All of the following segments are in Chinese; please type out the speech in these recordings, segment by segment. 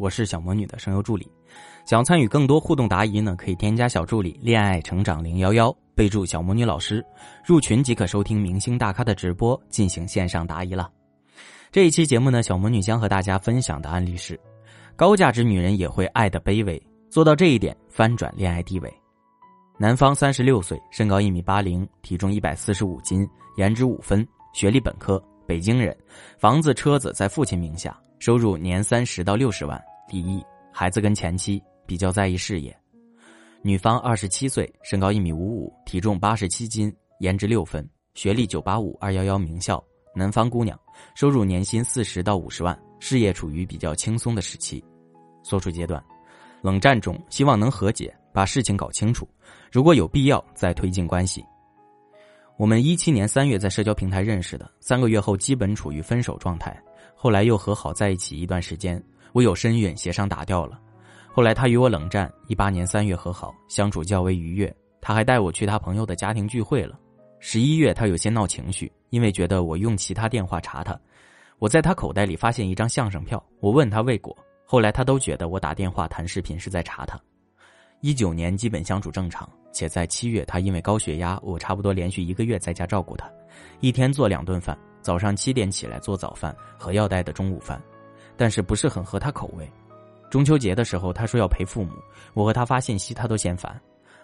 我是小魔女的声优助理。想参与更多互动答疑呢，可以添加小助理“恋爱成长零幺幺”。备注小魔女老师，入群即可收听明星大咖的直播，进行线上答疑了。这一期节目呢，小魔女将和大家分享的案例是：高价值女人也会爱的卑微，做到这一点，翻转恋爱地位。男方三十六岁，身高一米八零，体重一百四十五斤，颜值五分，学历本科，北京人，房子车子在父亲名下，收入年三十到六十万，第一，孩子跟前妻，比较在意事业。女方二十七岁，身高一米五五，体重八十七斤，颜值六分，学历九八五二幺幺名校，南方姑娘，收入年薪四十到五十万，事业处于比较轻松的时期。所处阶段，冷战中，希望能和解，把事情搞清楚，如果有必要再推进关系。我们一七年三月在社交平台认识的，三个月后基本处于分手状态，后来又和好在一起一段时间，我有身孕，协商打掉了。后来他与我冷战，一八年三月和好，相处较为愉悦。他还带我去他朋友的家庭聚会了。十一月他有些闹情绪，因为觉得我用其他电话查他。我在他口袋里发现一张相声票，我问他未果。后来他都觉得我打电话谈视频是在查他。一九年基本相处正常，且在七月他因为高血压，我差不多连续一个月在家照顾他，一天做两顿饭，早上七点起来做早饭和要带的中午饭，但是不是很合他口味。中秋节的时候，他说要陪父母，我和他发信息，他都嫌烦。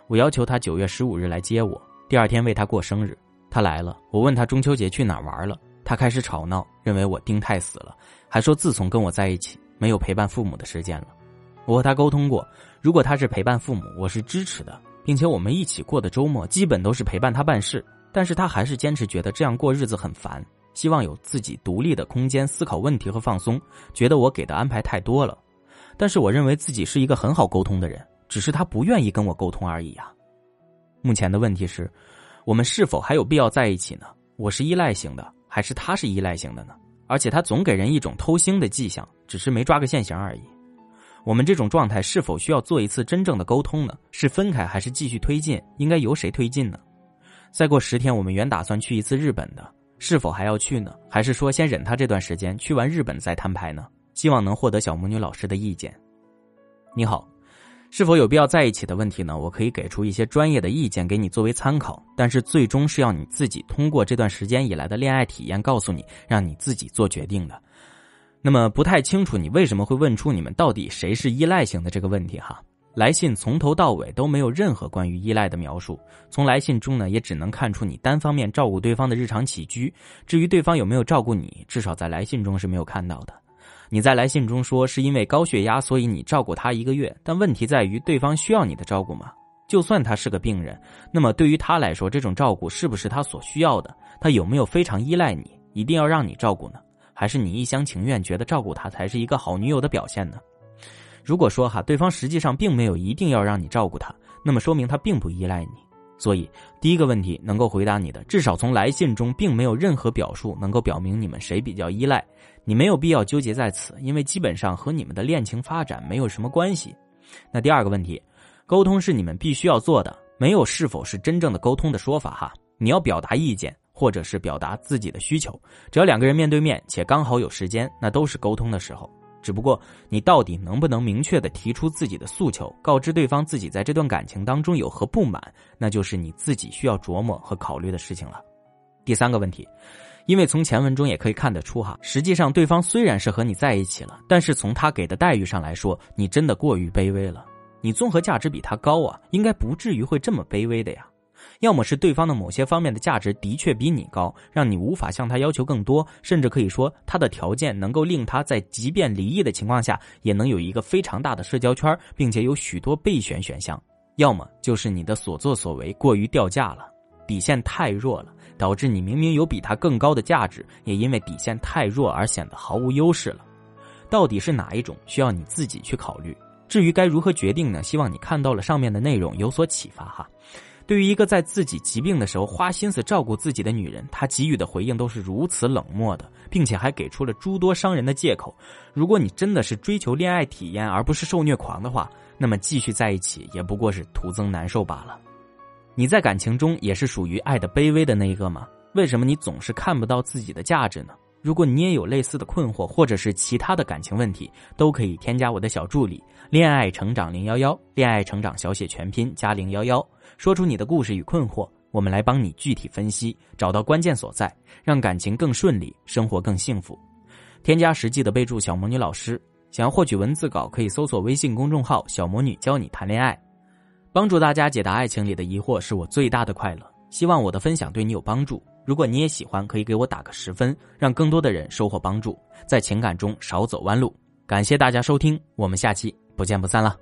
我要求他九月十五日来接我，第二天为他过生日。他来了，我问他中秋节去哪儿玩了，他开始吵闹，认为我盯太死了，还说自从跟我在一起，没有陪伴父母的时间了。我和他沟通过，如果他是陪伴父母，我是支持的，并且我们一起过的周末基本都是陪伴他办事。但是他还是坚持觉得这样过日子很烦，希望有自己独立的空间思考问题和放松，觉得我给的安排太多了。但是我认为自己是一个很好沟通的人，只是他不愿意跟我沟通而已啊。目前的问题是，我们是否还有必要在一起呢？我是依赖型的，还是他是依赖型的呢？而且他总给人一种偷腥的迹象，只是没抓个现行而已。我们这种状态是否需要做一次真正的沟通呢？是分开还是继续推进？应该由谁推进呢？再过十天，我们原打算去一次日本的，是否还要去呢？还是说先忍他这段时间，去完日本再摊牌呢？希望能获得小魔女老师的意见。你好，是否有必要在一起的问题呢？我可以给出一些专业的意见给你作为参考，但是最终是要你自己通过这段时间以来的恋爱体验告诉你，让你自己做决定的。那么不太清楚你为什么会问出你们到底谁是依赖型的这个问题哈？来信从头到尾都没有任何关于依赖的描述，从来信中呢也只能看出你单方面照顾对方的日常起居，至于对方有没有照顾你，至少在来信中是没有看到的。你在来信中说是因为高血压，所以你照顾他一个月。但问题在于，对方需要你的照顾吗？就算他是个病人，那么对于他来说，这种照顾是不是他所需要的？他有没有非常依赖你，一定要让你照顾呢？还是你一厢情愿觉得照顾他才是一个好女友的表现呢？如果说哈，对方实际上并没有一定要让你照顾他，那么说明他并不依赖你。所以，第一个问题能够回答你的，至少从来信中并没有任何表述能够表明你们谁比较依赖。你没有必要纠结在此，因为基本上和你们的恋情发展没有什么关系。那第二个问题，沟通是你们必须要做的，没有是否是真正的沟通的说法哈。你要表达意见，或者是表达自己的需求，只要两个人面对面且刚好有时间，那都是沟通的时候。只不过你到底能不能明确的提出自己的诉求，告知对方自己在这段感情当中有何不满，那就是你自己需要琢磨和考虑的事情了。第三个问题，因为从前文中也可以看得出哈，实际上对方虽然是和你在一起了，但是从他给的待遇上来说，你真的过于卑微了。你综合价值比他高啊，应该不至于会这么卑微的呀。要么是对方的某些方面的价值的确比你高，让你无法向他要求更多，甚至可以说他的条件能够令他在即便离异的情况下，也能有一个非常大的社交圈，并且有许多备选选项；要么就是你的所作所为过于掉价了，底线太弱了，导致你明明有比他更高的价值，也因为底线太弱而显得毫无优势了。到底是哪一种，需要你自己去考虑。至于该如何决定呢？希望你看到了上面的内容有所启发哈。对于一个在自己疾病的时候花心思照顾自己的女人，他给予的回应都是如此冷漠的，并且还给出了诸多伤人的借口。如果你真的是追求恋爱体验而不是受虐狂的话，那么继续在一起也不过是徒增难受罢了。你在感情中也是属于爱的卑微的那一个吗？为什么你总是看不到自己的价值呢？如果你也有类似的困惑，或者是其他的感情问题，都可以添加我的小助理“恋爱成长零幺幺”，恋爱成长小写全拼加零幺幺，说出你的故事与困惑，我们来帮你具体分析，找到关键所在，让感情更顺利，生活更幸福。添加实际的备注“小魔女老师”，想要获取文字稿，可以搜索微信公众号“小魔女教你谈恋爱”，帮助大家解答爱情里的疑惑，是我最大的快乐。希望我的分享对你有帮助。如果你也喜欢，可以给我打个十分，让更多的人收获帮助，在情感中少走弯路。感谢大家收听，我们下期不见不散了。